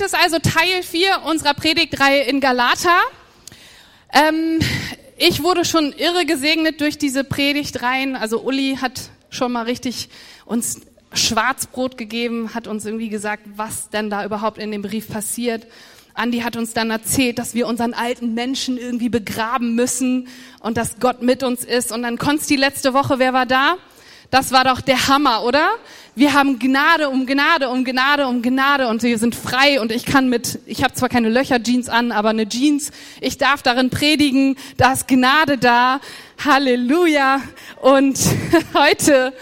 Heute ist also Teil 4 unserer Predigtreihe in Galata. Ähm, ich wurde schon irre gesegnet durch diese Predigtreihen. Also Uli hat schon mal richtig uns Schwarzbrot gegeben, hat uns irgendwie gesagt, was denn da überhaupt in dem Brief passiert. Andi hat uns dann erzählt, dass wir unseren alten Menschen irgendwie begraben müssen und dass Gott mit uns ist. Und dann Konsti letzte Woche, wer war da? Das war doch der Hammer, oder? Wir haben Gnade um Gnade um Gnade um Gnade und wir sind frei und ich kann mit, ich habe zwar keine Löcher-Jeans an, aber eine Jeans, ich darf darin predigen, da ist Gnade da. Halleluja. Und heute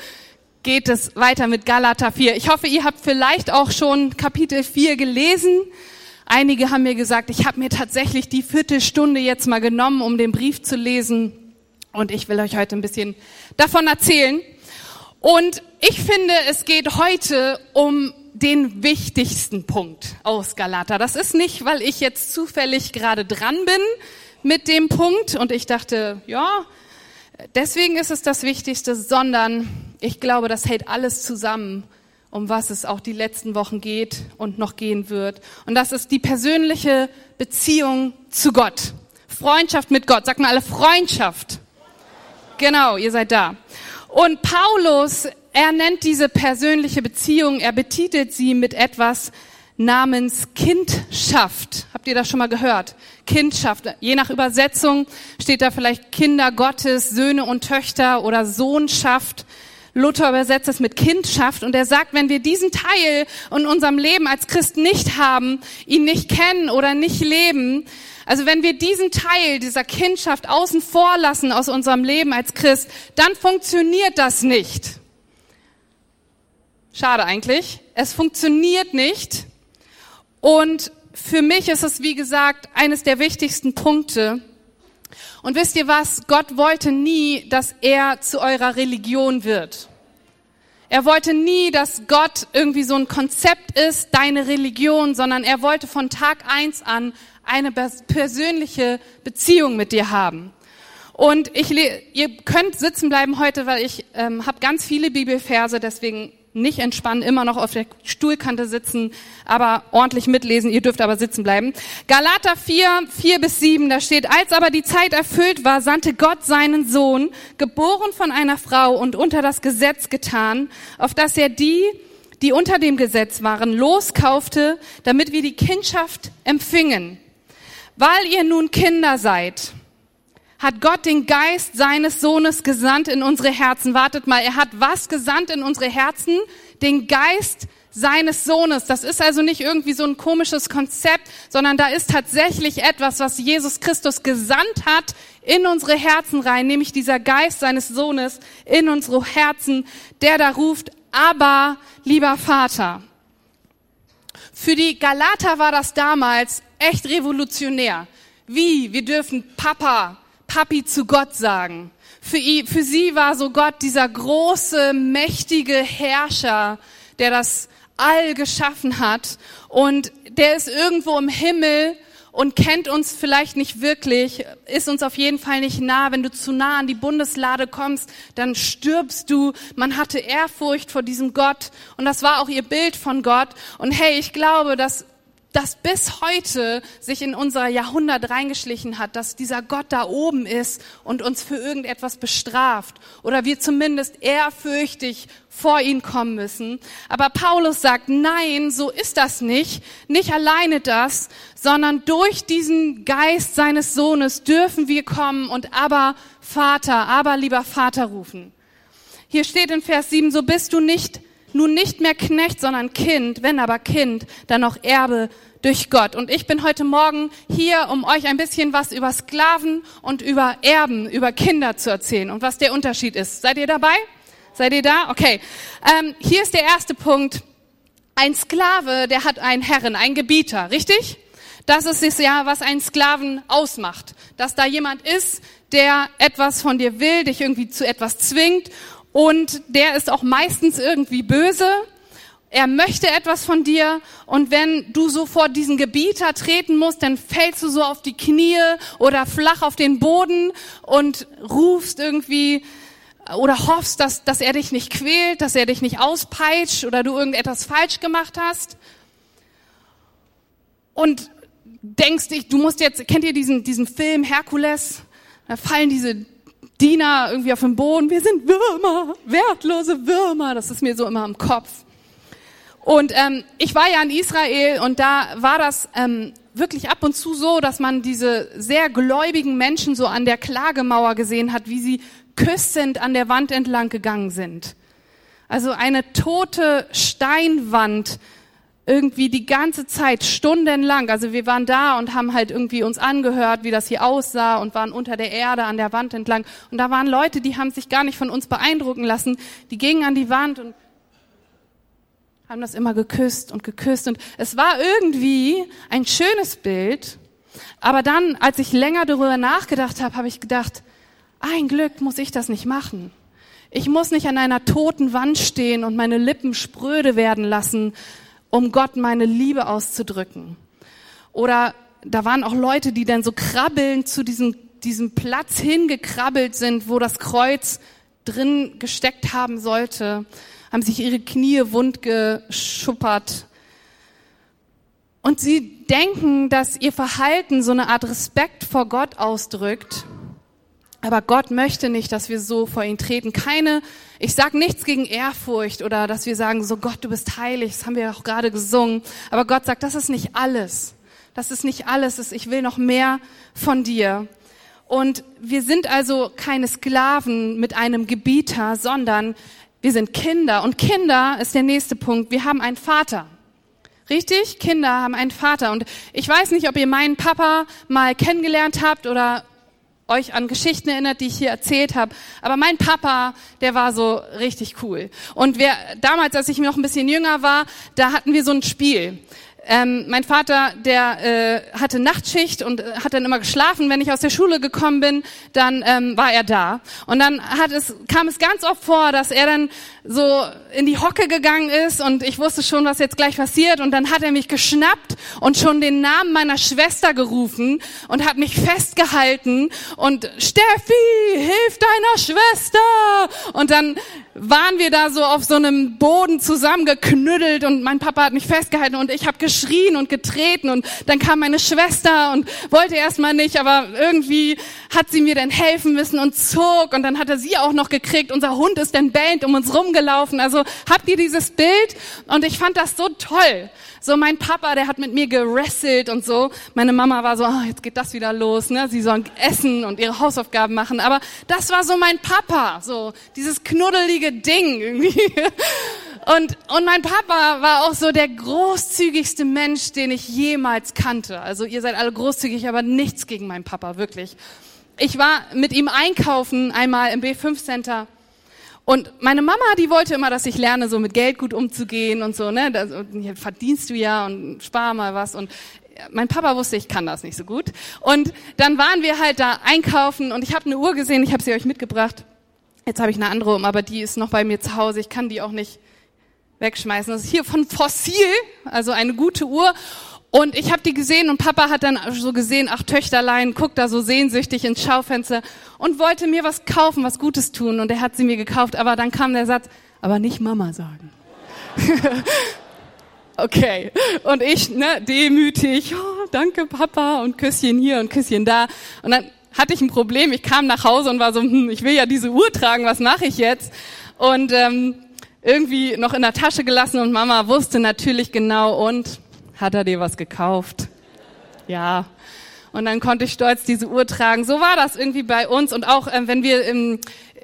geht es weiter mit Galater 4. Ich hoffe, ihr habt vielleicht auch schon Kapitel 4 gelesen. Einige haben mir gesagt, ich habe mir tatsächlich die Viertelstunde jetzt mal genommen, um den Brief zu lesen. Und ich will euch heute ein bisschen davon erzählen. Und ich finde, es geht heute um den wichtigsten Punkt aus Galater. Das ist nicht, weil ich jetzt zufällig gerade dran bin mit dem Punkt und ich dachte, ja, deswegen ist es das Wichtigste, sondern ich glaube, das hält alles zusammen, um was es auch die letzten Wochen geht und noch gehen wird. Und das ist die persönliche Beziehung zu Gott. Freundschaft mit Gott. Sag mal alle Freundschaft. Genau, ihr seid da. Und Paulus, er nennt diese persönliche Beziehung, er betitelt sie mit etwas namens Kindschaft. Habt ihr das schon mal gehört? Kindschaft. Je nach Übersetzung steht da vielleicht Kinder Gottes, Söhne und Töchter oder Sohnschaft. Luther übersetzt es mit Kindschaft und er sagt, wenn wir diesen Teil in unserem Leben als Christ nicht haben, ihn nicht kennen oder nicht leben, also wenn wir diesen Teil dieser Kindschaft außen vor lassen aus unserem Leben als Christ, dann funktioniert das nicht. Schade eigentlich. Es funktioniert nicht. Und für mich ist es, wie gesagt, eines der wichtigsten Punkte. Und wisst ihr was? Gott wollte nie, dass er zu eurer Religion wird. Er wollte nie, dass Gott irgendwie so ein Konzept ist, deine Religion, sondern er wollte von Tag eins an eine persönliche Beziehung mit dir haben. Und ich, ihr könnt sitzen bleiben heute, weil ich ähm, habe ganz viele Bibelverse, deswegen nicht entspannen, immer noch auf der Stuhlkante sitzen, aber ordentlich mitlesen. Ihr dürft aber sitzen bleiben. Galater 4, 4 bis 7, da steht, als aber die Zeit erfüllt war, sandte Gott seinen Sohn, geboren von einer Frau und unter das Gesetz getan, auf dass er die, die unter dem Gesetz waren, loskaufte, damit wir die Kindschaft empfingen. Weil ihr nun Kinder seid, hat Gott den Geist seines Sohnes gesandt in unsere Herzen. Wartet mal, er hat was gesandt in unsere Herzen? Den Geist seines Sohnes. Das ist also nicht irgendwie so ein komisches Konzept, sondern da ist tatsächlich etwas, was Jesus Christus gesandt hat in unsere Herzen rein, nämlich dieser Geist seines Sohnes in unsere Herzen, der da ruft, aber lieber Vater. Für die Galater war das damals echt revolutionär. Wie? Wir dürfen Papa, Papi zu Gott sagen. Für, für sie war so Gott dieser große, mächtige Herrscher, der das All geschaffen hat und der ist irgendwo im Himmel und kennt uns vielleicht nicht wirklich, ist uns auf jeden Fall nicht nah. Wenn du zu nah an die Bundeslade kommst, dann stirbst du. Man hatte Ehrfurcht vor diesem Gott und das war auch ihr Bild von Gott. Und hey, ich glaube, dass das bis heute sich in unser Jahrhundert reingeschlichen hat, dass dieser Gott da oben ist und uns für irgendetwas bestraft oder wir zumindest ehrfürchtig vor ihn kommen müssen. Aber Paulus sagt, nein, so ist das nicht. Nicht alleine das, sondern durch diesen Geist seines Sohnes dürfen wir kommen und aber Vater, aber lieber Vater rufen. Hier steht in Vers 7, so bist du nicht nun nicht mehr Knecht, sondern Kind, wenn aber Kind, dann auch Erbe durch Gott. Und ich bin heute Morgen hier, um euch ein bisschen was über Sklaven und über Erben, über Kinder zu erzählen und was der Unterschied ist. Seid ihr dabei? Seid ihr da? Okay. Ähm, hier ist der erste Punkt. Ein Sklave, der hat einen Herren, einen Gebieter, richtig? Das ist es ja, was einen Sklaven ausmacht. Dass da jemand ist, der etwas von dir will, dich irgendwie zu etwas zwingt und der ist auch meistens irgendwie böse. Er möchte etwas von dir und wenn du so vor diesen Gebieter treten musst, dann fällst du so auf die Knie oder flach auf den Boden und rufst irgendwie oder hoffst, dass, dass er dich nicht quält, dass er dich nicht auspeitscht oder du irgendetwas falsch gemacht hast. und denkst dich, du musst jetzt, kennt ihr diesen, diesen Film Herkules? Da fallen diese Diener irgendwie auf den Boden. Wir sind Würmer, wertlose Würmer. Das ist mir so immer im Kopf. Und ähm, ich war ja in Israel und da war das ähm, wirklich ab und zu so, dass man diese sehr gläubigen Menschen so an der Klagemauer gesehen hat, wie sie küssend an der Wand entlang gegangen sind. Also eine tote Steinwand irgendwie die ganze Zeit stundenlang. Also wir waren da und haben halt irgendwie uns angehört, wie das hier aussah und waren unter der Erde an der Wand entlang. Und da waren Leute, die haben sich gar nicht von uns beeindrucken lassen. Die gingen an die Wand und haben das immer geküsst und geküsst. Und es war irgendwie ein schönes Bild. Aber dann, als ich länger darüber nachgedacht habe, habe ich gedacht, ein Glück muss ich das nicht machen. Ich muss nicht an einer toten Wand stehen und meine Lippen spröde werden lassen, um Gott meine Liebe auszudrücken. Oder da waren auch Leute, die dann so krabbelnd zu diesem, diesem Platz hingekrabbelt sind, wo das Kreuz drin gesteckt haben sollte, haben sich ihre Knie wund geschuppert. Und sie denken, dass ihr Verhalten so eine Art Respekt vor Gott ausdrückt. Aber Gott möchte nicht, dass wir so vor ihn treten. Keine, ich sage nichts gegen Ehrfurcht oder dass wir sagen, so Gott, du bist heilig, das haben wir auch gerade gesungen. Aber Gott sagt, das ist nicht alles. Das ist nicht alles. Ich will noch mehr von dir. Und wir sind also keine Sklaven mit einem Gebieter, sondern wir sind Kinder. Und Kinder ist der nächste Punkt. Wir haben einen Vater. Richtig? Kinder haben einen Vater. Und ich weiß nicht, ob ihr meinen Papa mal kennengelernt habt oder euch an Geschichten erinnert, die ich hier erzählt habe. Aber mein Papa, der war so richtig cool. Und wir, damals, als ich noch ein bisschen jünger war, da hatten wir so ein Spiel. Ähm, mein Vater, der äh, hatte Nachtschicht und äh, hat dann immer geschlafen. Wenn ich aus der Schule gekommen bin, dann ähm, war er da. Und dann hat es, kam es ganz oft vor, dass er dann so in die Hocke gegangen ist und ich wusste schon, was jetzt gleich passiert. Und dann hat er mich geschnappt und schon den Namen meiner Schwester gerufen und hat mich festgehalten und Steffi, hilf deiner Schwester! Und dann waren wir da so auf so einem Boden zusammengeknüttelt und mein Papa hat mich festgehalten und ich habe geschrien und getreten und dann kam meine Schwester und wollte erstmal nicht, aber irgendwie hat sie mir dann helfen müssen und zog und dann hat er sie auch noch gekriegt. Unser Hund ist dann bellend um uns rumgelaufen. Also habt ihr dieses Bild? Und ich fand das so toll. So mein Papa, der hat mit mir gerasselt und so. Meine Mama war so, oh, jetzt geht das wieder los, ne? Sie sollen essen und ihre Hausaufgaben machen. Aber das war so mein Papa, so dieses knuddelige Ding irgendwie. Und, und mein Papa war auch so der großzügigste Mensch, den ich jemals kannte. Also ihr seid alle großzügig, aber nichts gegen meinen Papa, wirklich. Ich war mit ihm einkaufen einmal im B5 Center und meine Mama, die wollte immer, dass ich lerne, so mit Geld gut umzugehen und so, ne? Das, verdienst du ja und spar mal was. Und mein Papa wusste, ich kann das nicht so gut. Und dann waren wir halt da einkaufen und ich habe eine Uhr gesehen, ich habe sie euch mitgebracht. Jetzt habe ich eine andere um, aber die ist noch bei mir zu Hause. Ich kann die auch nicht wegschmeißen. Das ist hier von Fossil, also eine gute Uhr. Und ich habe die gesehen und Papa hat dann so gesehen, ach Töchterlein, guckt da so sehnsüchtig ins Schaufenster und wollte mir was kaufen, was Gutes tun. Und er hat sie mir gekauft, aber dann kam der Satz, aber nicht Mama sagen. okay. Und ich, ne, demütig, oh, danke Papa und Küsschen hier und Küsschen da. Und dann hatte ich ein Problem. Ich kam nach Hause und war so, hm, ich will ja diese Uhr tragen, was mache ich jetzt? Und ähm, irgendwie noch in der Tasche gelassen und Mama wusste natürlich genau und hat er dir was gekauft? Ja. Und dann konnte ich stolz diese Uhr tragen. So war das irgendwie bei uns. Und auch äh, wenn wir im,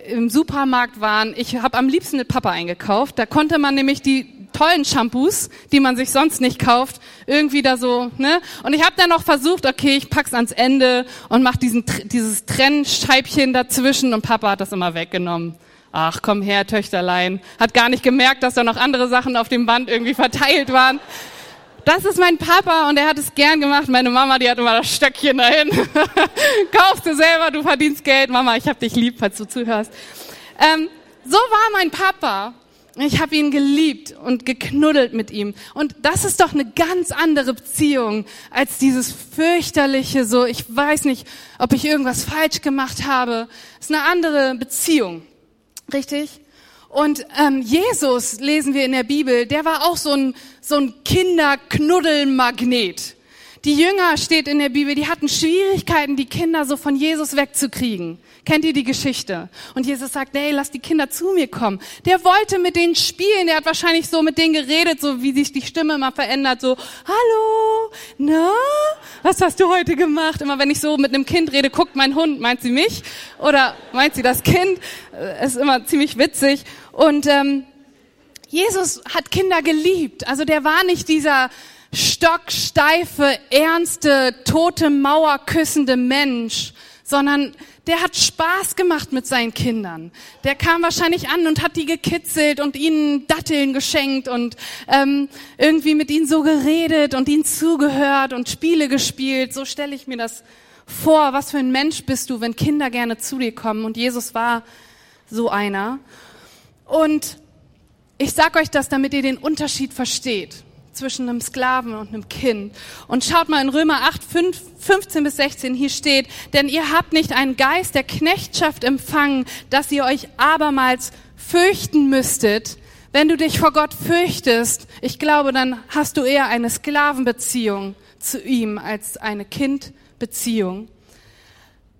im Supermarkt waren, ich habe am liebsten mit Papa eingekauft. Da konnte man nämlich die tollen Shampoos, die man sich sonst nicht kauft, irgendwie da so, ne? Und ich habe dann noch versucht, okay, ich pack's ans Ende und mach diesen dieses Trennscheibchen dazwischen und Papa hat das immer weggenommen. Ach, komm her, Töchterlein. Hat gar nicht gemerkt, dass da noch andere Sachen auf dem Band irgendwie verteilt waren. Das ist mein Papa und er hat es gern gemacht. Meine Mama, die hat immer das Stöckchen dahin. Kaufst du selber, du verdienst Geld. Mama, ich hab dich lieb, falls du zuhörst. Ähm, so war mein Papa. Ich habe ihn geliebt und geknuddelt mit ihm. Und das ist doch eine ganz andere Beziehung als dieses fürchterliche, so ich weiß nicht, ob ich irgendwas falsch gemacht habe. Das ist eine andere Beziehung. Richtig? Und ähm, Jesus, lesen wir in der Bibel, der war auch so ein, so ein Kinderknuddelmagnet. Die Jünger steht in der Bibel, die hatten Schwierigkeiten, die Kinder so von Jesus wegzukriegen. Kennt ihr die Geschichte? Und Jesus sagt, hey, lass die Kinder zu mir kommen. Der wollte mit denen spielen, der hat wahrscheinlich so mit denen geredet, so wie sich die Stimme immer verändert, so, hallo, na, was hast du heute gemacht? Immer wenn ich so mit einem Kind rede, guckt mein Hund, meint sie mich oder meint sie das Kind? Äh, ist immer ziemlich witzig. Und ähm, Jesus hat Kinder geliebt. Also der war nicht dieser stocksteife, ernste, tote Mauer küssende Mensch, sondern der hat Spaß gemacht mit seinen Kindern. Der kam wahrscheinlich an und hat die gekitzelt und ihnen Datteln geschenkt und ähm, irgendwie mit ihnen so geredet und ihnen zugehört und Spiele gespielt. So stelle ich mir das vor. Was für ein Mensch bist du, wenn Kinder gerne zu dir kommen? Und Jesus war so einer. Und ich sag euch das, damit ihr den Unterschied versteht zwischen einem Sklaven und einem Kind. Und schaut mal in Römer 8, 5, 15 bis 16, hier steht, denn ihr habt nicht einen Geist der Knechtschaft empfangen, dass ihr euch abermals fürchten müsstet. Wenn du dich vor Gott fürchtest, ich glaube, dann hast du eher eine Sklavenbeziehung zu ihm als eine Kindbeziehung.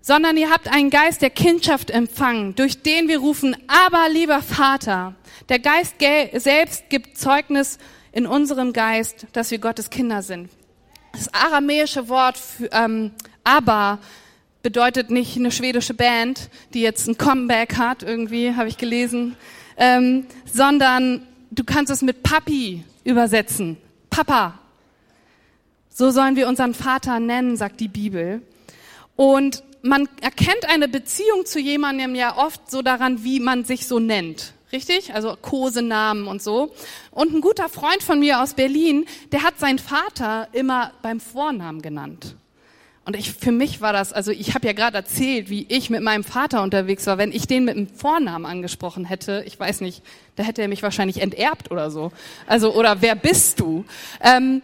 Sondern ihr habt einen Geist der Kindschaft empfangen, durch den wir rufen, aber lieber Vater. Der Geist selbst gibt Zeugnis in unserem Geist, dass wir Gottes Kinder sind. Das aramäische Wort für ähm, aber bedeutet nicht eine schwedische Band, die jetzt ein Comeback hat, irgendwie, habe ich gelesen, ähm, sondern du kannst es mit Papi übersetzen. Papa. So sollen wir unseren Vater nennen, sagt die Bibel. Und man erkennt eine Beziehung zu jemandem ja oft so daran, wie man sich so nennt. Richtig? Also Kosenamen und so. Und ein guter Freund von mir aus Berlin, der hat seinen Vater immer beim Vornamen genannt. Und ich, für mich war das, also ich habe ja gerade erzählt, wie ich mit meinem Vater unterwegs war. Wenn ich den mit dem Vornamen angesprochen hätte, ich weiß nicht, da hätte er mich wahrscheinlich enterbt oder so. Also oder wer bist du? Ähm,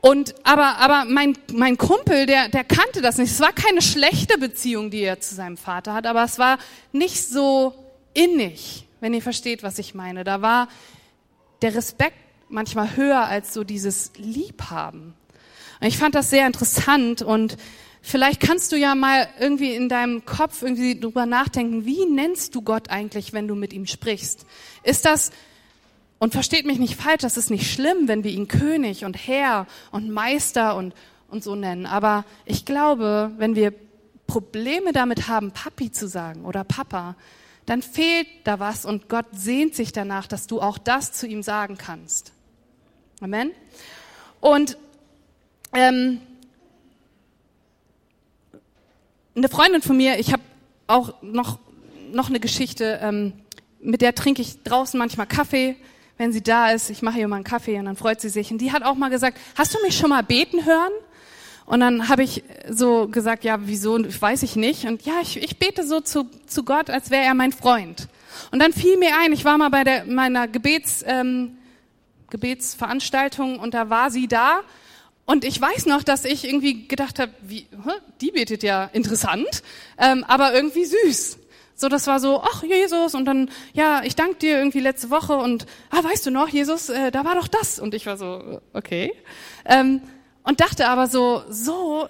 und aber aber mein mein Kumpel, der der kannte das nicht. Es war keine schlechte Beziehung, die er zu seinem Vater hat, aber es war nicht so innig wenn ihr versteht, was ich meine. Da war der Respekt manchmal höher als so dieses Liebhaben. Und ich fand das sehr interessant und vielleicht kannst du ja mal irgendwie in deinem Kopf irgendwie drüber nachdenken, wie nennst du Gott eigentlich, wenn du mit ihm sprichst? Ist das, und versteht mich nicht falsch, das ist nicht schlimm, wenn wir ihn König und Herr und Meister und, und so nennen. Aber ich glaube, wenn wir Probleme damit haben, Papi zu sagen oder Papa, dann fehlt da was und Gott sehnt sich danach, dass du auch das zu ihm sagen kannst. Amen. Und ähm, eine Freundin von mir, ich habe auch noch noch eine Geschichte, ähm, mit der trinke ich draußen manchmal Kaffee, wenn sie da ist. Ich mache ihr mal einen Kaffee und dann freut sie sich. Und die hat auch mal gesagt: Hast du mich schon mal beten hören? Und dann habe ich so gesagt, ja, wieso, weiß ich nicht. Und ja, ich, ich bete so zu, zu Gott, als wäre er mein Freund. Und dann fiel mir ein, ich war mal bei der, meiner Gebets, ähm, Gebetsveranstaltung und da war sie da. Und ich weiß noch, dass ich irgendwie gedacht habe, wie, die betet ja interessant, ähm, aber irgendwie süß. So, das war so, ach Jesus, und dann, ja, ich danke dir irgendwie letzte Woche und, ah, weißt du noch, Jesus, äh, da war doch das. Und ich war so, okay. Ähm, und dachte aber so, so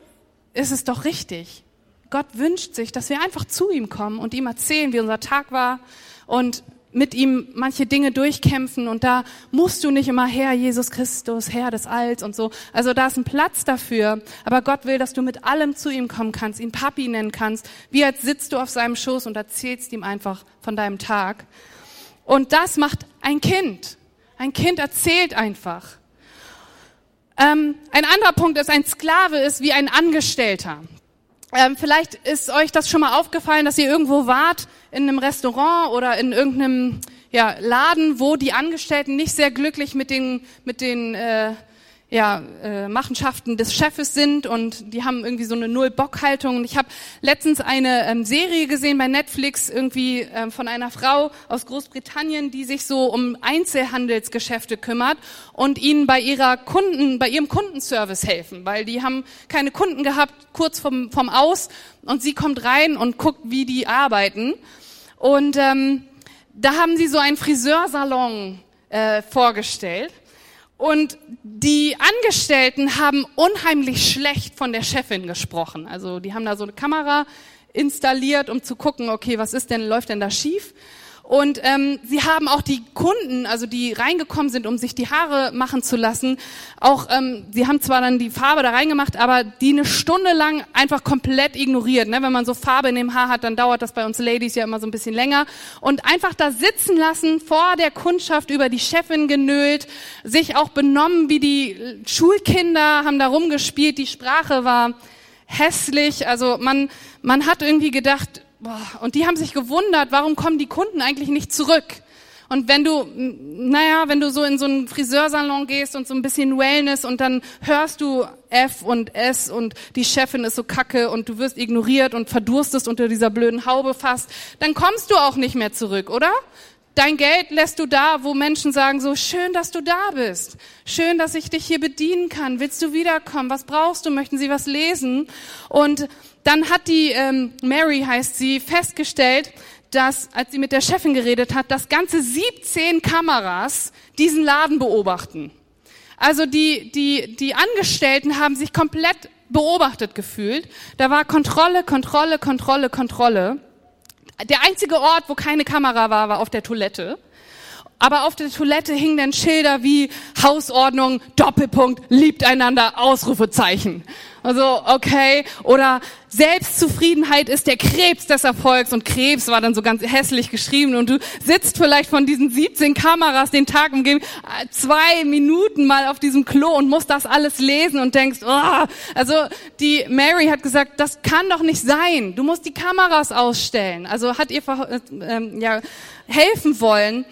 ist es doch richtig. Gott wünscht sich, dass wir einfach zu ihm kommen und ihm erzählen, wie unser Tag war und mit ihm manche Dinge durchkämpfen und da musst du nicht immer Herr Jesus Christus, Herr des Alls und so. Also da ist ein Platz dafür. Aber Gott will, dass du mit allem zu ihm kommen kannst, ihn Papi nennen kannst. Wie als sitzt du auf seinem Schoß und erzählst ihm einfach von deinem Tag. Und das macht ein Kind. Ein Kind erzählt einfach. Ähm, ein anderer Punkt ist, ein Sklave ist wie ein Angestellter. Ähm, vielleicht ist euch das schon mal aufgefallen, dass ihr irgendwo wart in einem Restaurant oder in irgendeinem ja, Laden, wo die Angestellten nicht sehr glücklich mit den, mit den äh, ja, äh, Machenschaften des Chefes sind und die haben irgendwie so eine Null-Bock-Haltung. Und ich habe letztens eine ähm, Serie gesehen bei Netflix irgendwie ähm, von einer Frau aus Großbritannien, die sich so um Einzelhandelsgeschäfte kümmert und ihnen bei ihrer Kunden, bei ihrem Kundenservice helfen, weil die haben keine Kunden gehabt kurz vom, vom Aus und sie kommt rein und guckt, wie die arbeiten. Und ähm, da haben sie so einen Friseursalon äh, vorgestellt Und die Angestellten haben unheimlich schlecht von der Chefin gesprochen. Also die haben da so eine Kamera installiert, um zu gucken, okay, was ist denn, läuft denn da schief? Und ähm, sie haben auch die Kunden, also die reingekommen sind, um sich die Haare machen zu lassen, auch, ähm, sie haben zwar dann die Farbe da reingemacht, aber die eine Stunde lang einfach komplett ignoriert. Ne? Wenn man so Farbe in dem Haar hat, dann dauert das bei uns Ladies ja immer so ein bisschen länger. Und einfach da sitzen lassen, vor der Kundschaft über die Chefin genölt, sich auch benommen wie die Schulkinder, haben da rumgespielt, die Sprache war hässlich. Also man, man hat irgendwie gedacht, und die haben sich gewundert, warum kommen die Kunden eigentlich nicht zurück? Und wenn du, naja, wenn du so in so einen Friseursalon gehst und so ein bisschen Wellness und dann hörst du F und S und die Chefin ist so kacke und du wirst ignoriert und verdurstest unter dieser blöden Haube fast, dann kommst du auch nicht mehr zurück, oder? Dein Geld lässt du da, wo Menschen sagen so, schön, dass du da bist. Schön, dass ich dich hier bedienen kann. Willst du wiederkommen? Was brauchst du? Möchten sie was lesen? Und dann hat die ähm, Mary, heißt sie, festgestellt, dass, als sie mit der Chefin geredet hat, dass ganze 17 Kameras diesen Laden beobachten. Also die, die, die Angestellten haben sich komplett beobachtet gefühlt. Da war Kontrolle, Kontrolle, Kontrolle, Kontrolle. Der einzige Ort, wo keine Kamera war, war auf der Toilette. Aber auf der Toilette hingen dann Schilder wie Hausordnung, Doppelpunkt, liebt einander, Ausrufezeichen. Also, okay. Oder Selbstzufriedenheit ist der Krebs des Erfolgs. Und Krebs war dann so ganz hässlich geschrieben. Und du sitzt vielleicht von diesen 17 Kameras den Tag umgeben, zwei Minuten mal auf diesem Klo und musst das alles lesen und denkst, oh. also die Mary hat gesagt, das kann doch nicht sein. Du musst die Kameras ausstellen. Also hat ihr äh, ähm, ja, helfen wollen.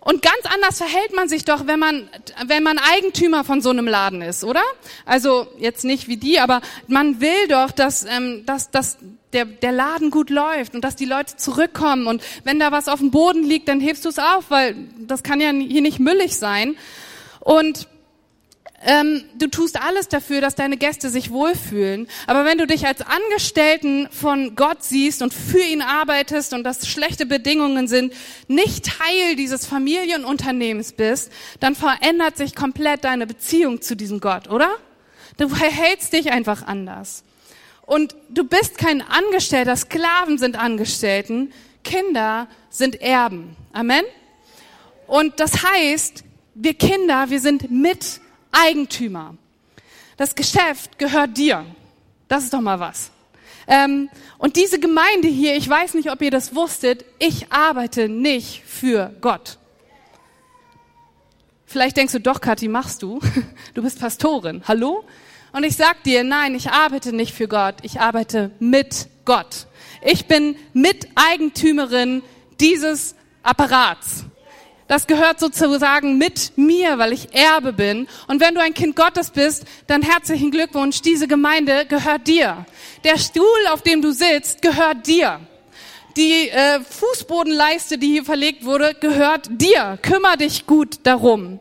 Und ganz anders verhält man sich doch, wenn man, wenn man Eigentümer von so einem Laden ist, oder? Also jetzt nicht wie die, aber man will doch, dass, ähm, dass, dass der, der Laden gut läuft und dass die Leute zurückkommen. Und wenn da was auf dem Boden liegt, dann hebst du es auf, weil das kann ja hier nicht müllig sein. Und ähm, du tust alles dafür, dass deine Gäste sich wohlfühlen. Aber wenn du dich als Angestellten von Gott siehst und für ihn arbeitest und das schlechte Bedingungen sind, nicht Teil dieses Familienunternehmens bist, dann verändert sich komplett deine Beziehung zu diesem Gott, oder? Du verhältst dich einfach anders. Und du bist kein Angestellter, Sklaven sind Angestellten, Kinder sind Erben. Amen? Und das heißt, wir Kinder, wir sind mit Eigentümer. Das Geschäft gehört dir. Das ist doch mal was. Ähm, und diese Gemeinde hier, ich weiß nicht, ob ihr das wusstet, ich arbeite nicht für Gott. Vielleicht denkst du, doch, Kathi, machst du. Du bist Pastorin. Hallo? Und ich sag dir, nein, ich arbeite nicht für Gott. Ich arbeite mit Gott. Ich bin Miteigentümerin dieses Apparats. Das gehört sozusagen mit mir, weil ich Erbe bin. Und wenn du ein Kind Gottes bist, dann herzlichen Glückwunsch. Diese Gemeinde gehört dir. Der Stuhl, auf dem du sitzt, gehört dir. Die äh, Fußbodenleiste, die hier verlegt wurde, gehört dir. Kümmer dich gut darum.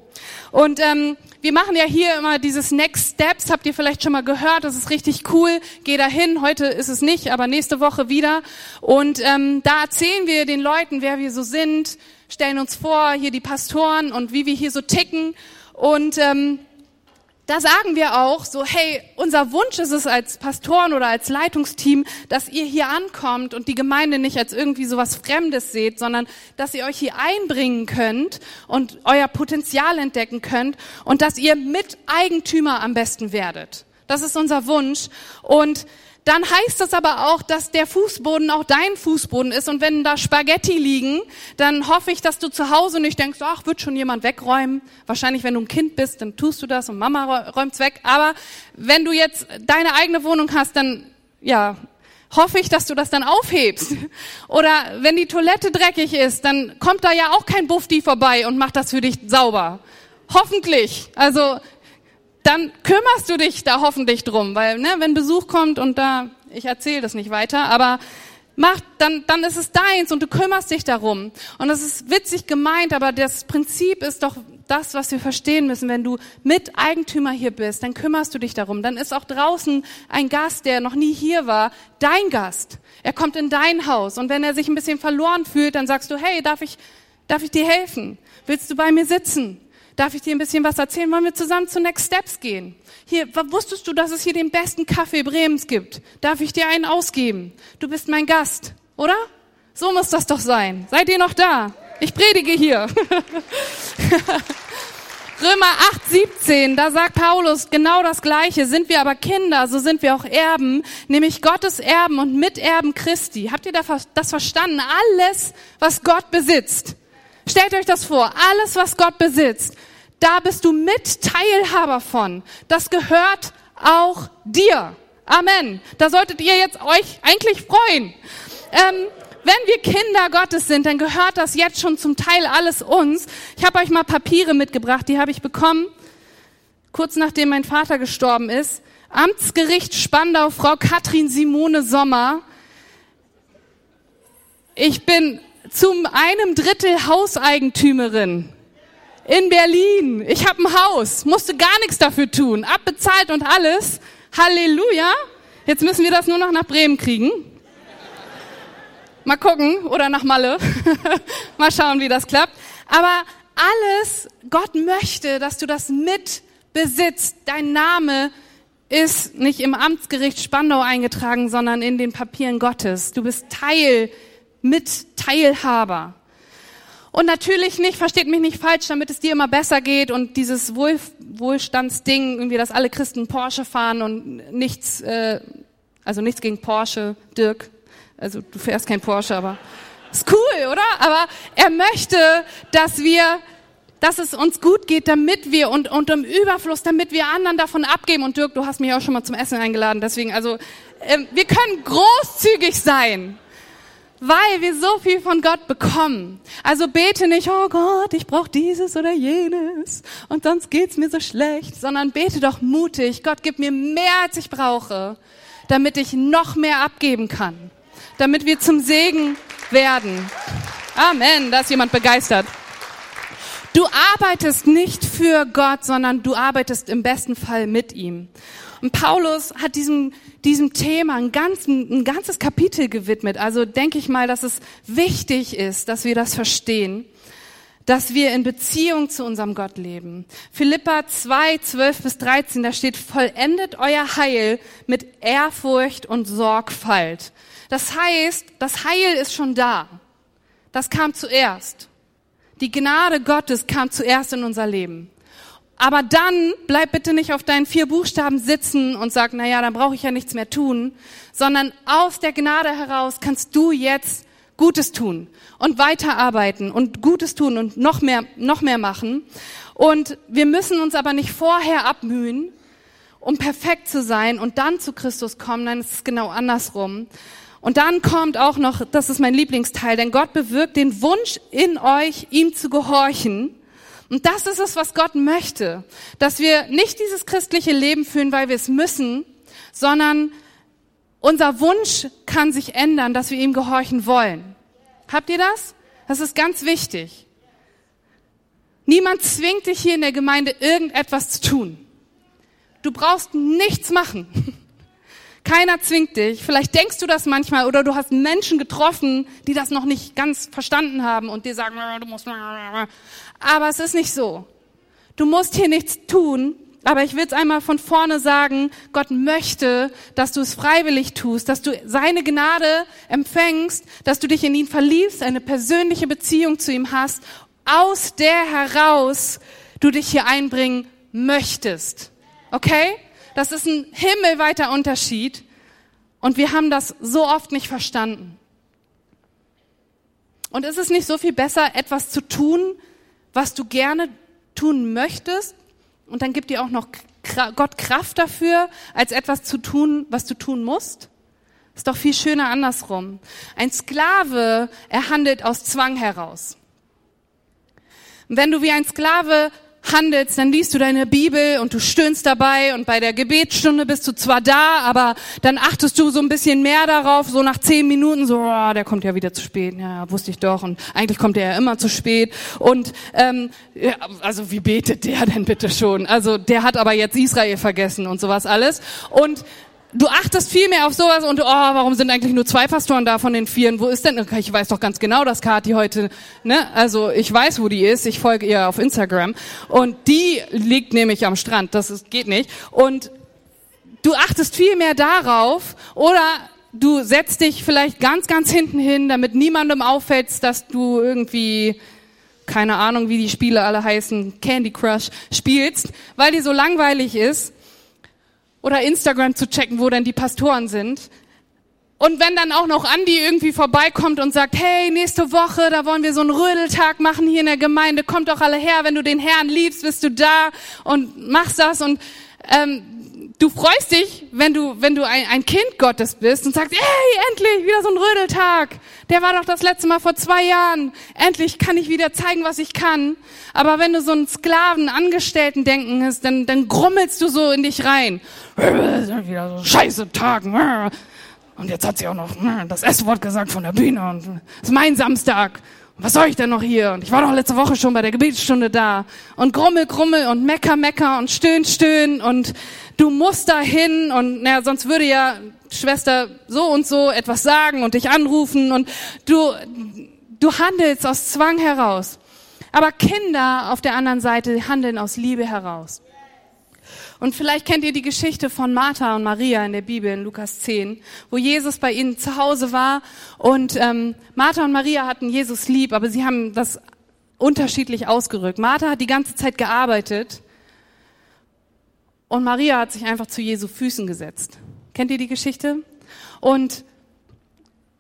Und ähm, wir machen ja hier immer dieses Next Steps, habt ihr vielleicht schon mal gehört, das ist richtig cool. Geh dahin, heute ist es nicht, aber nächste Woche wieder. Und ähm, da erzählen wir den Leuten, wer wir so sind, stellen uns vor, hier die Pastoren und wie wir hier so ticken. Und ähm, da sagen wir auch so, hey, unser Wunsch ist es als Pastoren oder als Leitungsteam, dass ihr hier ankommt und die Gemeinde nicht als irgendwie sowas Fremdes seht, sondern dass ihr euch hier einbringen könnt und euer Potenzial entdecken könnt und dass ihr Miteigentümer am besten werdet. Das ist unser Wunsch. Und dann heißt das aber auch, dass der Fußboden auch dein Fußboden ist. Und wenn da Spaghetti liegen, dann hoffe ich, dass du zu Hause nicht denkst, ach, wird schon jemand wegräumen. Wahrscheinlich, wenn du ein Kind bist, dann tust du das und Mama räumt's weg. Aber wenn du jetzt deine eigene Wohnung hast, dann, ja, hoffe ich, dass du das dann aufhebst. Oder wenn die Toilette dreckig ist, dann kommt da ja auch kein Bufti vorbei und macht das für dich sauber. Hoffentlich. Also dann kümmerst du dich da hoffentlich drum, weil ne, wenn Besuch kommt und da, ich erzähle das nicht weiter, aber mach, dann, dann ist es deins und du kümmerst dich darum. Und das ist witzig gemeint, aber das Prinzip ist doch das, was wir verstehen müssen. Wenn du Miteigentümer hier bist, dann kümmerst du dich darum. Dann ist auch draußen ein Gast, der noch nie hier war, dein Gast. Er kommt in dein Haus und wenn er sich ein bisschen verloren fühlt, dann sagst du, hey, darf ich, darf ich dir helfen? Willst du bei mir sitzen? Darf ich dir ein bisschen was erzählen? Wollen wir zusammen zu Next Steps gehen? Hier, wusstest du, dass es hier den besten Kaffee Bremens gibt? Darf ich dir einen ausgeben? Du bist mein Gast, oder? So muss das doch sein. Seid ihr noch da? Ich predige hier. Römer 8, 17, da sagt Paulus genau das Gleiche. Sind wir aber Kinder, so sind wir auch Erben, nämlich Gottes Erben und Miterben Christi. Habt ihr das verstanden? Alles, was Gott besitzt. Stellt euch das vor. Alles, was Gott besitzt. Da bist du Mitteilhaber von. Das gehört auch dir. Amen. Da solltet ihr jetzt euch eigentlich freuen. Ähm, wenn wir Kinder Gottes sind, dann gehört das jetzt schon zum Teil alles uns. Ich habe euch mal Papiere mitgebracht, die habe ich bekommen, kurz nachdem mein Vater gestorben ist. Amtsgericht Spandau, Frau Katrin Simone Sommer. Ich bin zum einem Drittel Hauseigentümerin in Berlin. Ich habe ein Haus, musste gar nichts dafür tun, abbezahlt und alles. Halleluja. Jetzt müssen wir das nur noch nach Bremen kriegen. Mal gucken oder nach Malle. Mal schauen, wie das klappt. Aber alles, Gott möchte, dass du das mit besitzt. Dein Name ist nicht im Amtsgericht Spandau eingetragen, sondern in den Papieren Gottes. Du bist Teil, mit Teilhaber. Und natürlich nicht, versteht mich nicht falsch, damit es dir immer besser geht und dieses Wohl, Wohlstandsding, irgendwie, dass alle Christen Porsche fahren und nichts, äh, also nichts gegen Porsche, Dirk, also du fährst kein Porsche, aber ist cool, oder? Aber er möchte, dass wir, dass es uns gut geht, damit wir und, und im Überfluss, damit wir anderen davon abgeben. Und Dirk, du hast mich auch schon mal zum Essen eingeladen, deswegen, also äh, wir können großzügig sein weil wir so viel von Gott bekommen. Also bete nicht, oh Gott, ich brauche dieses oder jenes und sonst geht's mir so schlecht, sondern bete doch mutig, Gott, gib mir mehr, als ich brauche, damit ich noch mehr abgeben kann damit wir zum Segen werden. Amen, da ist jemand begeistert. Du arbeitest nicht für Gott, sondern du arbeitest im besten Fall mit ihm. Und Paulus hat diesem, diesem Thema ein, ganz, ein ganzes Kapitel gewidmet. Also denke ich mal, dass es wichtig ist, dass wir das verstehen, dass wir in Beziehung zu unserem Gott leben. Philippa 2, 12 bis 13, da steht, vollendet euer Heil mit Ehrfurcht und Sorgfalt. Das heißt, das Heil ist schon da. Das kam zuerst. Die Gnade Gottes kam zuerst in unser Leben. Aber dann bleib bitte nicht auf deinen vier Buchstaben sitzen und sag, na ja, dann brauche ich ja nichts mehr tun, sondern aus der Gnade heraus kannst du jetzt Gutes tun und weiterarbeiten und Gutes tun und noch mehr, noch mehr machen. Und wir müssen uns aber nicht vorher abmühen, um perfekt zu sein und dann zu Christus kommen, nein, es ist genau andersrum, und dann kommt auch noch, das ist mein Lieblingsteil, denn Gott bewirkt den Wunsch in euch, ihm zu gehorchen. Und das ist es, was Gott möchte, dass wir nicht dieses christliche Leben führen, weil wir es müssen, sondern unser Wunsch kann sich ändern, dass wir ihm gehorchen wollen. Habt ihr das? Das ist ganz wichtig. Niemand zwingt dich hier in der Gemeinde irgendetwas zu tun. Du brauchst nichts machen. Keiner zwingt dich. Vielleicht denkst du das manchmal oder du hast Menschen getroffen, die das noch nicht ganz verstanden haben und dir sagen, du musst. Aber es ist nicht so. Du musst hier nichts tun. Aber ich will es einmal von vorne sagen, Gott möchte, dass du es freiwillig tust, dass du seine Gnade empfängst, dass du dich in ihn verliebst, eine persönliche Beziehung zu ihm hast, aus der heraus du dich hier einbringen möchtest. Okay? Das ist ein himmelweiter Unterschied. Und wir haben das so oft nicht verstanden. Und ist es nicht so viel besser, etwas zu tun, was du gerne tun möchtest? Und dann gibt dir auch noch Gott Kraft dafür, als etwas zu tun, was du tun musst? Ist doch viel schöner andersrum. Ein Sklave, er handelt aus Zwang heraus. Wenn du wie ein Sklave handelst, dann liest du deine Bibel und du stöhnst dabei und bei der Gebetsstunde bist du zwar da, aber dann achtest du so ein bisschen mehr darauf, so nach zehn Minuten, so, oh, der kommt ja wieder zu spät, ja, wusste ich doch. Und eigentlich kommt er ja immer zu spät. Und ähm, ja, also wie betet der denn bitte schon? Also der hat aber jetzt Israel vergessen und sowas alles. Und du achtest viel mehr auf sowas und oh, warum sind eigentlich nur zwei Pastoren da von den vieren? Wo ist denn? Ich weiß doch ganz genau, dass Kathi heute, ne? Also ich weiß, wo die ist. Ich folge ihr auf Instagram und die liegt nämlich am Strand. Das ist, geht nicht. Und du achtest viel mehr darauf oder du setzt dich vielleicht ganz, ganz hinten hin, damit niemandem auffällt, dass du irgendwie keine Ahnung, wie die Spiele alle heißen, Candy Crush spielst, weil die so langweilig ist oder Instagram zu checken, wo denn die Pastoren sind. Und wenn dann auch noch Andi irgendwie vorbeikommt und sagt, hey, nächste Woche, da wollen wir so einen Rödeltag machen hier in der Gemeinde, kommt doch alle her, wenn du den Herrn liebst, bist du da und machst das und ähm, du freust dich, wenn du, wenn du ein, ein Kind Gottes bist und sagst, hey, endlich, wieder so ein Rödeltag. Der war doch das letzte Mal vor zwei Jahren. Endlich kann ich wieder zeigen, was ich kann. Aber wenn du so einen Sklaven, Angestellten denken hast, dann, dann grummelst du so in dich rein. Wieder so scheiße Tag. Und jetzt hat sie auch noch das S-Wort gesagt von der Bühne und ist mein Samstag was soll ich denn noch hier? Und ich war doch letzte Woche schon bei der Gebetsstunde da. Und grummel, grummel und mecker, mecker und stöhn, stöhn und du musst da hin und naja, sonst würde ja Schwester so und so etwas sagen und dich anrufen und du, du handelst aus Zwang heraus. Aber Kinder auf der anderen Seite handeln aus Liebe heraus. Und vielleicht kennt ihr die Geschichte von Martha und Maria in der Bibel in Lukas 10, wo Jesus bei ihnen zu Hause war und ähm, Martha und Maria hatten Jesus lieb, aber sie haben das unterschiedlich ausgerückt. Martha hat die ganze Zeit gearbeitet und Maria hat sich einfach zu Jesu Füßen gesetzt. Kennt ihr die Geschichte? Und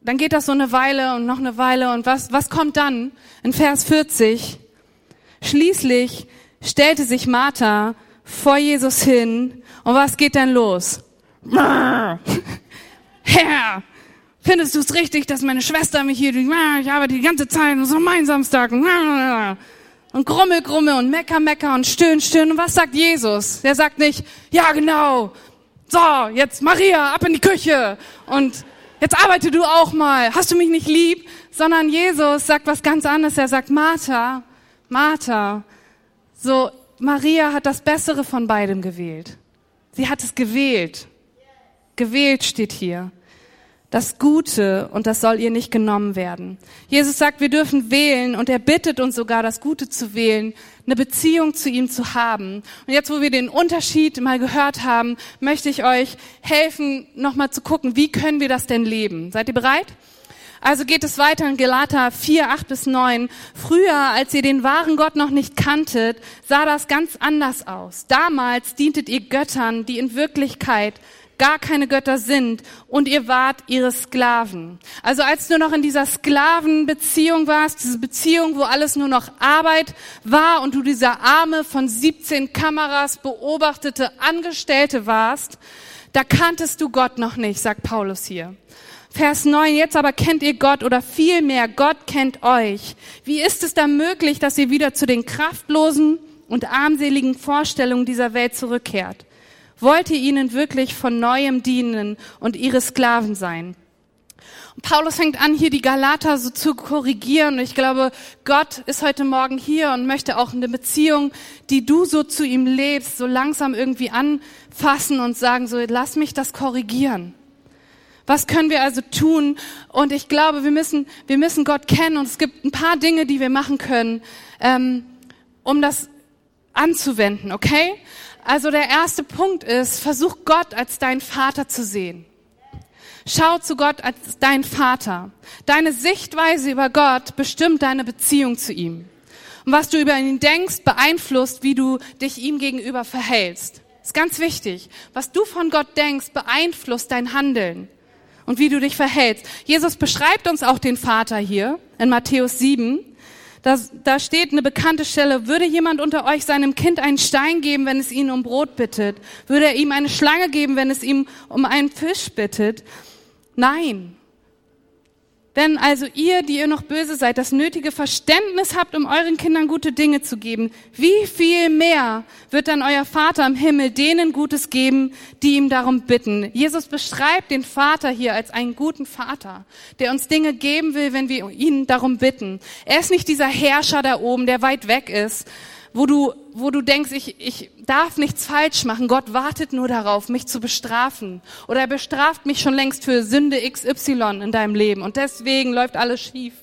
dann geht das so eine Weile und noch eine Weile und was, was kommt dann? In Vers 40. Schließlich stellte sich Martha vor Jesus hin und was geht dann los? Herr, findest du es richtig, dass meine Schwester mich hier, ich arbeite die ganze Zeit und so mein Samstag und grummel, grummel und mecker, mecker und stöhn, stöhn. Und was sagt Jesus? Der sagt nicht, ja genau, so, jetzt Maria, ab in die Küche und jetzt arbeite du auch mal, hast du mich nicht lieb? Sondern Jesus sagt was ganz anderes. Er sagt, Martha, Martha, so, Maria hat das Bessere von beidem gewählt. Sie hat es gewählt. Gewählt steht hier. Das Gute und das soll ihr nicht genommen werden. Jesus sagt, wir dürfen wählen und er bittet uns sogar, das Gute zu wählen, eine Beziehung zu ihm zu haben. Und jetzt, wo wir den Unterschied mal gehört haben, möchte ich euch helfen, nochmal zu gucken, wie können wir das denn leben? Seid ihr bereit? Also geht es weiter in Galater 4, 8 bis 9. Früher, als ihr den wahren Gott noch nicht kanntet, sah das ganz anders aus. Damals dientet ihr Göttern, die in Wirklichkeit gar keine Götter sind und ihr wart ihre Sklaven. Also als du noch in dieser Sklavenbeziehung warst, diese Beziehung, wo alles nur noch Arbeit war und du dieser arme von 17 Kameras beobachtete Angestellte warst, da kanntest du Gott noch nicht, sagt Paulus hier. Vers 9, jetzt aber kennt ihr Gott oder vielmehr Gott kennt euch. Wie ist es da möglich, dass ihr wieder zu den kraftlosen und armseligen Vorstellungen dieser Welt zurückkehrt? Wollt ihr ihnen wirklich von neuem dienen und ihre Sklaven sein? Und Paulus fängt an, hier die Galater so zu korrigieren. Und ich glaube, Gott ist heute Morgen hier und möchte auch eine Beziehung, die du so zu ihm lebst, so langsam irgendwie anfassen und sagen, so lass mich das korrigieren. Was können wir also tun? Und ich glaube, wir müssen, wir müssen Gott kennen und es gibt ein paar Dinge, die wir machen können, ähm, um das anzuwenden, okay? Also der erste Punkt ist, versuch Gott als dein Vater zu sehen. Schau zu Gott als dein Vater. Deine Sichtweise über Gott bestimmt deine Beziehung zu ihm. Und was du über ihn denkst, beeinflusst, wie du dich ihm gegenüber verhältst. ist ganz wichtig. Was du von Gott denkst, beeinflusst dein Handeln und wie du dich verhältst. Jesus beschreibt uns auch den Vater hier in Matthäus 7. Da, da steht eine bekannte Stelle, würde jemand unter euch seinem Kind einen Stein geben, wenn es ihn um Brot bittet? Würde er ihm eine Schlange geben, wenn es ihm um einen Fisch bittet? Nein. Wenn also ihr, die ihr noch böse seid, das nötige Verständnis habt, um euren Kindern gute Dinge zu geben, wie viel mehr wird dann euer Vater im Himmel denen Gutes geben, die ihm darum bitten? Jesus beschreibt den Vater hier als einen guten Vater, der uns Dinge geben will, wenn wir ihn darum bitten. Er ist nicht dieser Herrscher da oben, der weit weg ist, wo du, wo du denkst, ich, ich darf nichts falsch machen. Gott wartet nur darauf, mich zu bestrafen. Oder er bestraft mich schon längst für Sünde XY in deinem Leben und deswegen läuft alles schief.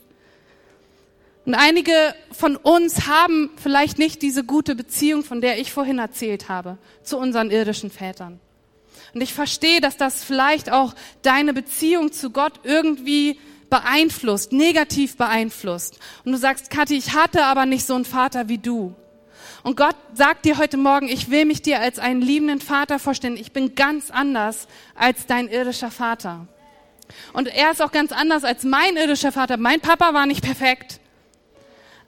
Und einige von uns haben vielleicht nicht diese gute Beziehung, von der ich vorhin erzählt habe, zu unseren irdischen Vätern. Und ich verstehe, dass das vielleicht auch deine Beziehung zu Gott irgendwie beeinflusst, negativ beeinflusst. Und du sagst, Kathi, ich hatte aber nicht so einen Vater wie du. Und Gott sagt dir heute Morgen, ich will mich dir als einen liebenden Vater vorstellen. Ich bin ganz anders als dein irdischer Vater. Und er ist auch ganz anders als mein irdischer Vater. Mein Papa war nicht perfekt.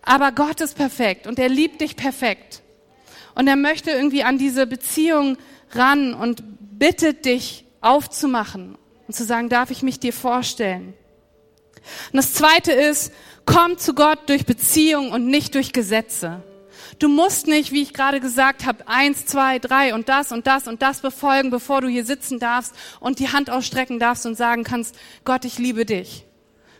Aber Gott ist perfekt und er liebt dich perfekt. Und er möchte irgendwie an diese Beziehung ran und bittet dich aufzumachen und zu sagen, darf ich mich dir vorstellen? Und das zweite ist, komm zu Gott durch Beziehung und nicht durch Gesetze. Du musst nicht, wie ich gerade gesagt habe, eins, zwei, drei und das und das und das befolgen, bevor du hier sitzen darfst und die Hand ausstrecken darfst und sagen kannst, Gott, ich liebe dich.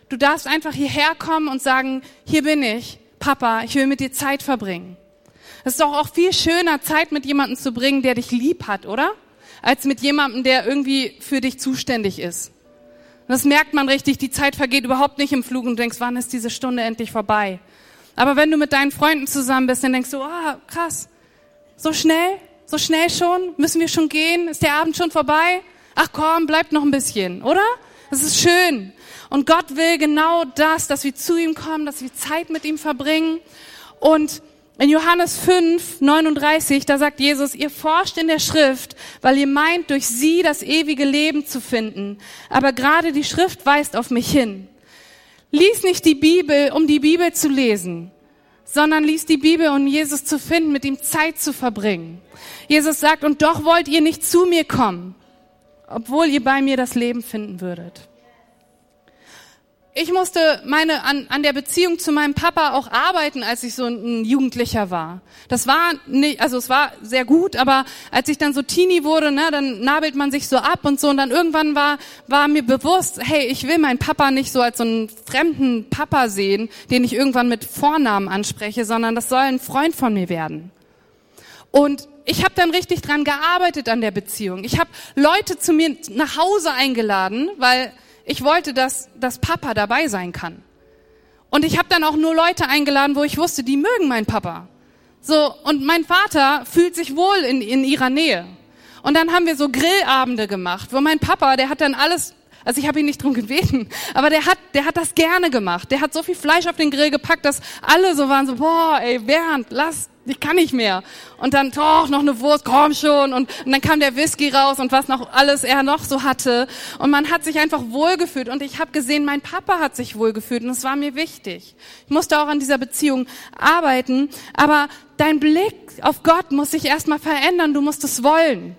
Du darfst einfach hierher kommen und sagen, hier bin ich, Papa, ich will mit dir Zeit verbringen. Es ist doch auch viel schöner, Zeit mit jemandem zu bringen, der dich lieb hat, oder? Als mit jemandem, der irgendwie für dich zuständig ist. Und das merkt man richtig, die Zeit vergeht überhaupt nicht im Flug und du denkst, wann ist diese Stunde endlich vorbei? Aber wenn du mit deinen Freunden zusammen bist, dann denkst du, ah, oh, krass, so schnell, so schnell schon, müssen wir schon gehen, ist der Abend schon vorbei? Ach komm, bleibt noch ein bisschen, oder? Das ist schön. Und Gott will genau das, dass wir zu ihm kommen, dass wir Zeit mit ihm verbringen. Und in Johannes 5, 39, da sagt Jesus, ihr forscht in der Schrift, weil ihr meint, durch sie das ewige Leben zu finden. Aber gerade die Schrift weist auf mich hin. Lies nicht die Bibel, um die Bibel zu lesen, sondern lies die Bibel, um Jesus zu finden, mit ihm Zeit zu verbringen. Jesus sagt, und doch wollt ihr nicht zu mir kommen, obwohl ihr bei mir das Leben finden würdet ich musste meine an, an der Beziehung zu meinem Papa auch arbeiten, als ich so ein Jugendlicher war. Das war nicht, also es war sehr gut, aber als ich dann so Teenie wurde, ne, dann nabelt man sich so ab und so und dann irgendwann war war mir bewusst, hey, ich will meinen Papa nicht so als so einen fremden Papa sehen, den ich irgendwann mit Vornamen anspreche, sondern das soll ein Freund von mir werden. Und ich habe dann richtig dran gearbeitet an der Beziehung. Ich habe Leute zu mir nach Hause eingeladen, weil ich wollte, dass, dass Papa dabei sein kann. Und ich habe dann auch nur Leute eingeladen, wo ich wusste, die mögen meinen Papa. So, und mein Vater fühlt sich wohl in, in ihrer Nähe. Und dann haben wir so Grillabende gemacht, wo mein Papa, der hat dann alles, also ich habe ihn nicht drum gebeten, aber der hat, der hat das gerne gemacht. Der hat so viel Fleisch auf den Grill gepackt, dass alle so waren so, boah, ey, Bernd, lass, ich kann nicht mehr. Und dann, doch, noch eine Wurst, komm schon. Und, und dann kam der Whisky raus und was noch alles er noch so hatte. Und man hat sich einfach wohlgefühlt. Und ich habe gesehen, mein Papa hat sich wohlgefühlt. Und es war mir wichtig. Ich musste auch an dieser Beziehung arbeiten. Aber dein Blick auf Gott muss sich erstmal verändern. Du musst es wollen.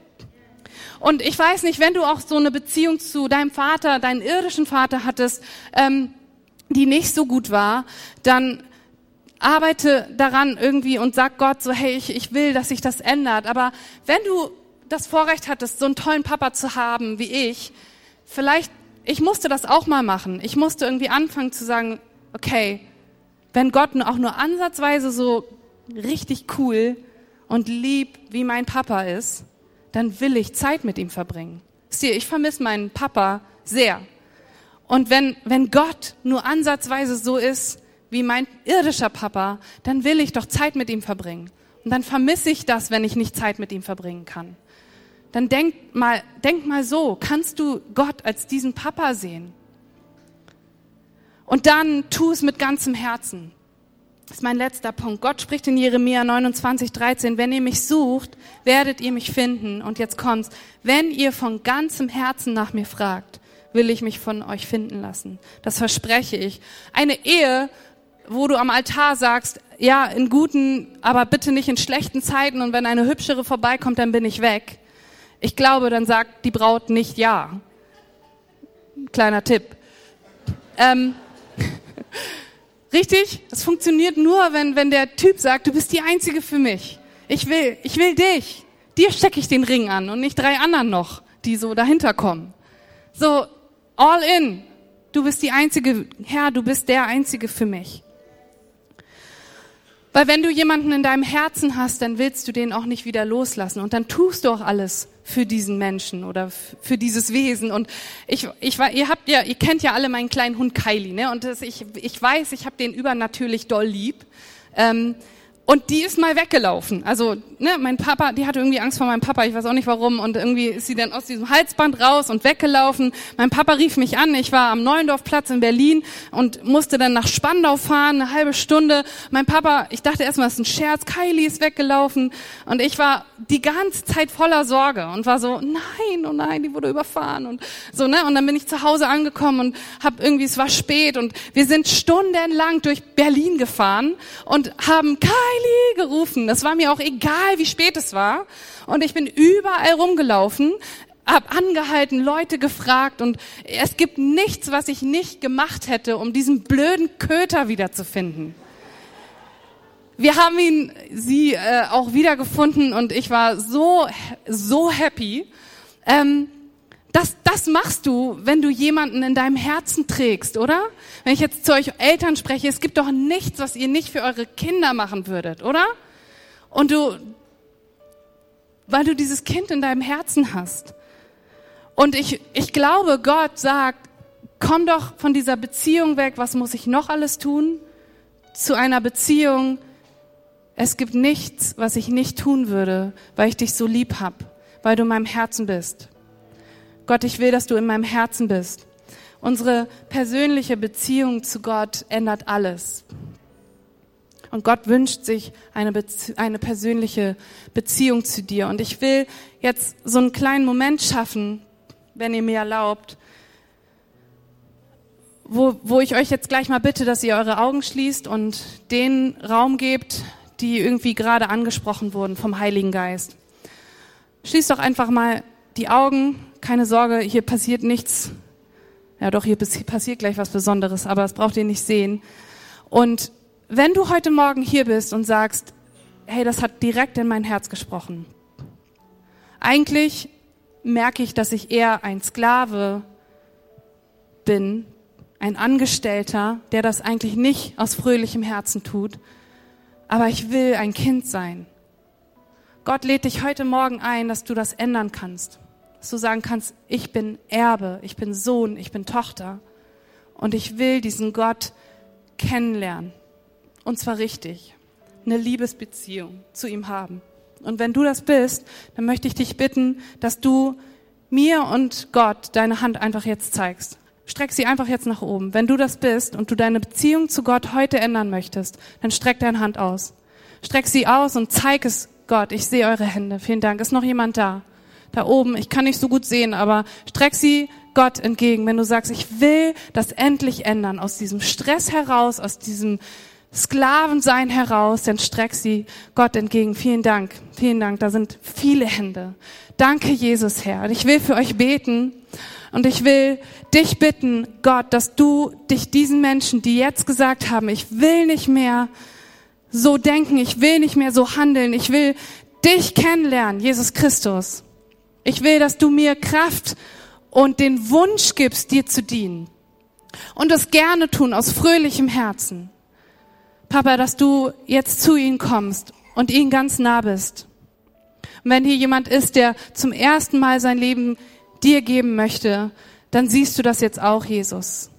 Und ich weiß nicht, wenn du auch so eine Beziehung zu deinem Vater, deinen irdischen Vater hattest, ähm, die nicht so gut war, dann arbeite daran irgendwie und sag Gott so, hey, ich, ich will, dass sich das ändert. Aber wenn du das Vorrecht hattest, so einen tollen Papa zu haben wie ich, vielleicht, ich musste das auch mal machen. Ich musste irgendwie anfangen zu sagen, okay, wenn Gott auch nur ansatzweise so richtig cool und lieb wie mein Papa ist, dann will ich Zeit mit ihm verbringen. Sieh, ich vermisse meinen Papa sehr. Und wenn, wenn Gott nur ansatzweise so ist, wie mein irdischer Papa, dann will ich doch Zeit mit ihm verbringen. Und dann vermisse ich das, wenn ich nicht Zeit mit ihm verbringen kann. Dann denk mal, denk mal so, kannst du Gott als diesen Papa sehen? Und dann tu es mit ganzem Herzen. Das ist mein letzter Punkt. Gott spricht in Jeremia 29, 13, wenn ihr mich sucht, werdet ihr mich finden. Und jetzt kommt's. Wenn ihr von ganzem Herzen nach mir fragt, will ich mich von euch finden lassen. Das verspreche ich. Eine Ehe wo du am Altar sagst, ja, in guten, aber bitte nicht in schlechten Zeiten und wenn eine hübschere vorbeikommt, dann bin ich weg. Ich glaube, dann sagt die Braut nicht ja. Kleiner Tipp. Ähm, richtig? Es funktioniert nur, wenn, wenn der Typ sagt, du bist die Einzige für mich. Ich will, ich will dich. Dir stecke ich den Ring an und nicht drei anderen noch, die so dahinter kommen. So, all in. Du bist die Einzige, Herr, du bist der Einzige für mich. Weil wenn du jemanden in deinem Herzen hast, dann willst du den auch nicht wieder loslassen. Und dann tust du auch alles für diesen Menschen oder für dieses Wesen. Und ich, ich war, ihr habt ja, ihr kennt ja alle meinen kleinen Hund Kylie, ne? Und das, ich, ich weiß, ich habe den übernatürlich doll lieb. Ähm, und die ist mal weggelaufen. Also, ne, mein Papa, die hatte irgendwie Angst vor meinem Papa, ich weiß auch nicht warum. Und irgendwie ist sie dann aus diesem Halsband raus und weggelaufen. Mein Papa rief mich an, ich war am Neuendorfplatz in Berlin und musste dann nach Spandau fahren, eine halbe Stunde. Mein Papa, ich dachte erstmal, das ist ein Scherz, Kylie ist weggelaufen. Und ich war die ganze Zeit voller Sorge und war so, nein, oh nein, die wurde überfahren. Und so, ne, und dann bin ich zu Hause angekommen und hab irgendwie, es war spät und wir sind stundenlang durch Berlin gefahren und haben Kylie Kylie gerufen. Das war mir auch egal, wie spät es war. Und ich bin überall rumgelaufen, hab angehalten, Leute gefragt und es gibt nichts, was ich nicht gemacht hätte, um diesen blöden Köter wiederzufinden. Wir haben ihn, sie äh, auch wiedergefunden und ich war so, so happy. Ähm, das, das machst du, wenn du jemanden in deinem Herzen trägst, oder? Wenn ich jetzt zu euch Eltern spreche, es gibt doch nichts, was ihr nicht für eure Kinder machen würdet, oder? Und du, weil du dieses Kind in deinem Herzen hast. Und ich, ich glaube, Gott sagt, komm doch von dieser Beziehung weg, was muss ich noch alles tun? Zu einer Beziehung, es gibt nichts, was ich nicht tun würde, weil ich dich so lieb hab, weil du in meinem Herzen bist. Gott, ich will, dass du in meinem Herzen bist. Unsere persönliche Beziehung zu Gott ändert alles. Und Gott wünscht sich eine, Bezie eine persönliche Beziehung zu dir. Und ich will jetzt so einen kleinen Moment schaffen, wenn ihr mir erlaubt, wo, wo ich euch jetzt gleich mal bitte, dass ihr eure Augen schließt und den Raum gebt, die irgendwie gerade angesprochen wurden vom Heiligen Geist. Schließt doch einfach mal die Augen keine Sorge, hier passiert nichts. Ja, doch, hier passiert gleich was Besonderes, aber das braucht ihr nicht sehen. Und wenn du heute Morgen hier bist und sagst, hey, das hat direkt in mein Herz gesprochen. Eigentlich merke ich, dass ich eher ein Sklave bin, ein Angestellter, der das eigentlich nicht aus fröhlichem Herzen tut, aber ich will ein Kind sein. Gott lädt dich heute Morgen ein, dass du das ändern kannst dass du sagen kannst, ich bin Erbe, ich bin Sohn, ich bin Tochter und ich will diesen Gott kennenlernen. Und zwar richtig. Eine Liebesbeziehung zu ihm haben. Und wenn du das bist, dann möchte ich dich bitten, dass du mir und Gott deine Hand einfach jetzt zeigst. Streck sie einfach jetzt nach oben. Wenn du das bist und du deine Beziehung zu Gott heute ändern möchtest, dann streck deine Hand aus. Streck sie aus und zeig es Gott. Ich sehe eure Hände. Vielen Dank. Ist noch jemand da? Da oben, ich kann nicht so gut sehen, aber streck sie Gott entgegen, wenn du sagst, ich will das endlich ändern, aus diesem Stress heraus, aus diesem Sklavensein heraus, dann streck sie Gott entgegen. Vielen Dank, vielen Dank, da sind viele Hände. Danke, Jesus, Herr. Und ich will für euch beten und ich will dich bitten, Gott, dass du dich diesen Menschen, die jetzt gesagt haben, ich will nicht mehr so denken, ich will nicht mehr so handeln, ich will dich kennenlernen, Jesus Christus. Ich will, dass du mir Kraft und den Wunsch gibst, dir zu dienen. Und das gerne tun aus fröhlichem Herzen. Papa, dass du jetzt zu ihnen kommst und ihnen ganz nah bist. Und wenn hier jemand ist, der zum ersten Mal sein Leben dir geben möchte, dann siehst du das jetzt auch, Jesus.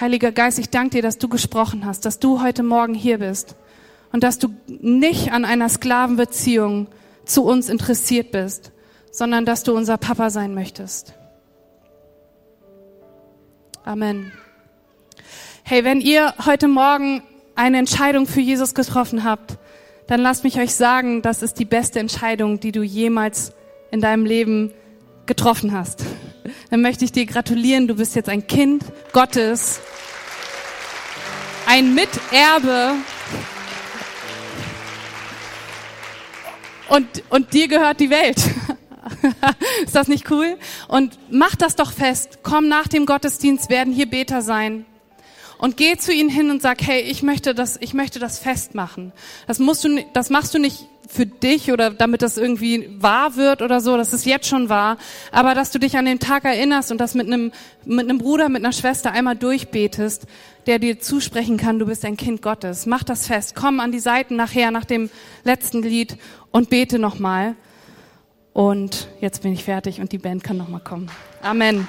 Heiliger Geist, ich danke dir, dass du gesprochen hast, dass du heute Morgen hier bist und dass du nicht an einer Sklavenbeziehung zu uns interessiert bist, sondern dass du unser Papa sein möchtest. Amen. Hey, wenn ihr heute Morgen eine Entscheidung für Jesus getroffen habt, dann lasst mich euch sagen, das ist die beste Entscheidung, die du jemals in deinem Leben getroffen hast. Dann möchte ich dir gratulieren, du bist jetzt ein Kind Gottes, ein Miterbe und, und dir gehört die Welt. Ist das nicht cool? Und mach das doch fest. Komm nach dem Gottesdienst, werden hier Beter sein. Und geh zu ihnen hin und sag, hey, ich möchte das, ich möchte das festmachen. Das musst du, das machst du nicht für dich oder damit das irgendwie wahr wird oder so, das ist jetzt schon wahr, aber dass du dich an den Tag erinnerst und das mit einem, mit einem Bruder, mit einer Schwester einmal durchbetest, der dir zusprechen kann, du bist ein Kind Gottes. Mach das fest. Komm an die Seiten nachher, nach dem letzten Lied und bete nochmal. Und jetzt bin ich fertig und die Band kann nochmal kommen. Amen.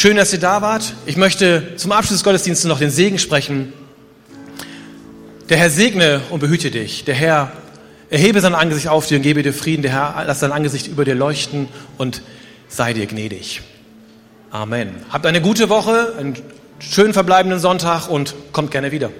Schön, dass ihr da wart. Ich möchte zum Abschluss des Gottesdienstes noch den Segen sprechen. Der Herr segne und behüte dich. Der Herr erhebe sein Angesicht auf dir und gebe dir Frieden. Der Herr lasse sein Angesicht über dir leuchten und sei dir gnädig. Amen. Habt eine gute Woche, einen schönen verbleibenden Sonntag und kommt gerne wieder.